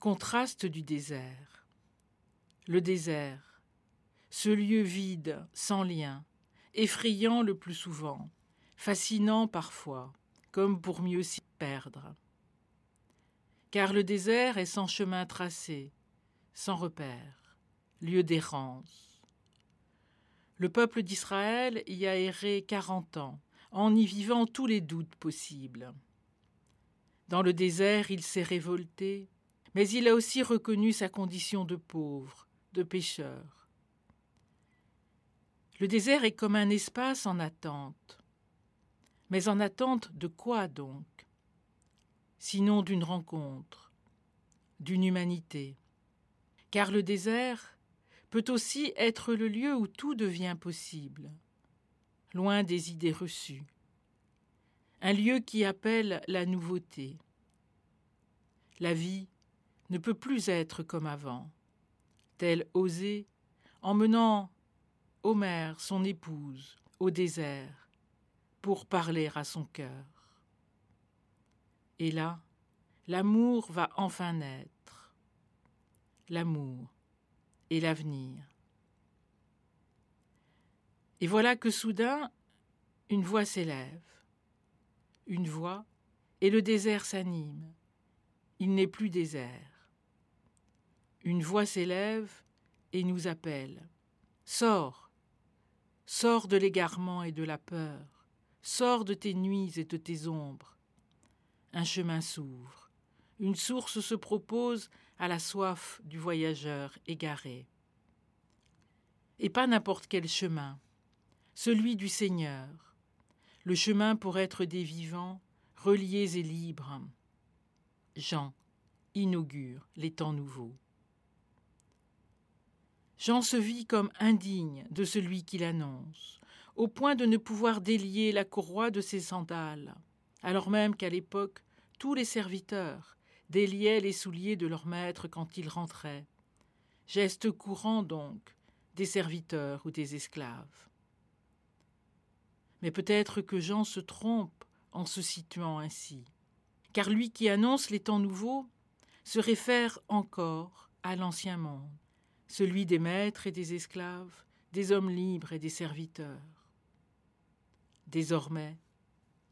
Contraste du désert. Le désert, ce lieu vide, sans lien, effrayant le plus souvent, fascinant parfois, comme pour mieux s'y perdre. Car le désert est sans chemin tracé, sans repère, lieu d'errance. Le peuple d'Israël y a erré quarante ans, en y vivant tous les doutes possibles. Dans le désert, il s'est révolté, mais il a aussi reconnu sa condition de pauvre, de pécheur. Le désert est comme un espace en attente. Mais en attente de quoi donc? Sinon d'une rencontre, d'une humanité. Car le désert peut aussi être le lieu où tout devient possible, loin des idées reçues. Un lieu qui appelle la nouveauté. La vie ne peut plus être comme avant, tel Osée, emmenant Homère, son épouse, au désert, pour parler à son cœur? Et là, l'amour va enfin naître. L'amour et l'avenir. Et voilà que soudain, une voix s'élève. Une voix, et le désert s'anime. Il n'est plus désert. Une voix s'élève et nous appelle. Sors, sors de l'égarement et de la peur, sors de tes nuits et de tes ombres. Un chemin s'ouvre, une source se propose à la soif du voyageur égaré. Et pas n'importe quel chemin, celui du Seigneur, le chemin pour être des vivants, reliés et libres. Jean inaugure les temps nouveaux. Jean se vit comme indigne de celui qui l'annonce, au point de ne pouvoir délier la courroie de ses sandales, alors même qu'à l'époque tous les serviteurs déliaient les souliers de leur maître quand il rentrait. Geste courant donc des serviteurs ou des esclaves. Mais peut-être que Jean se trompe en se situant ainsi, car lui qui annonce les temps nouveaux se réfère encore à l'ancien monde celui des maîtres et des esclaves, des hommes libres et des serviteurs. Désormais,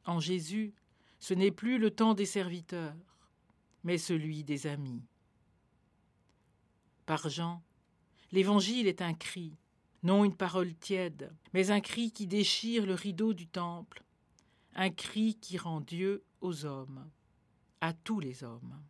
en Jésus, ce n'est plus le temps des serviteurs, mais celui des amis. Par Jean, l'Évangile est un cri, non une parole tiède, mais un cri qui déchire le rideau du temple, un cri qui rend Dieu aux hommes, à tous les hommes.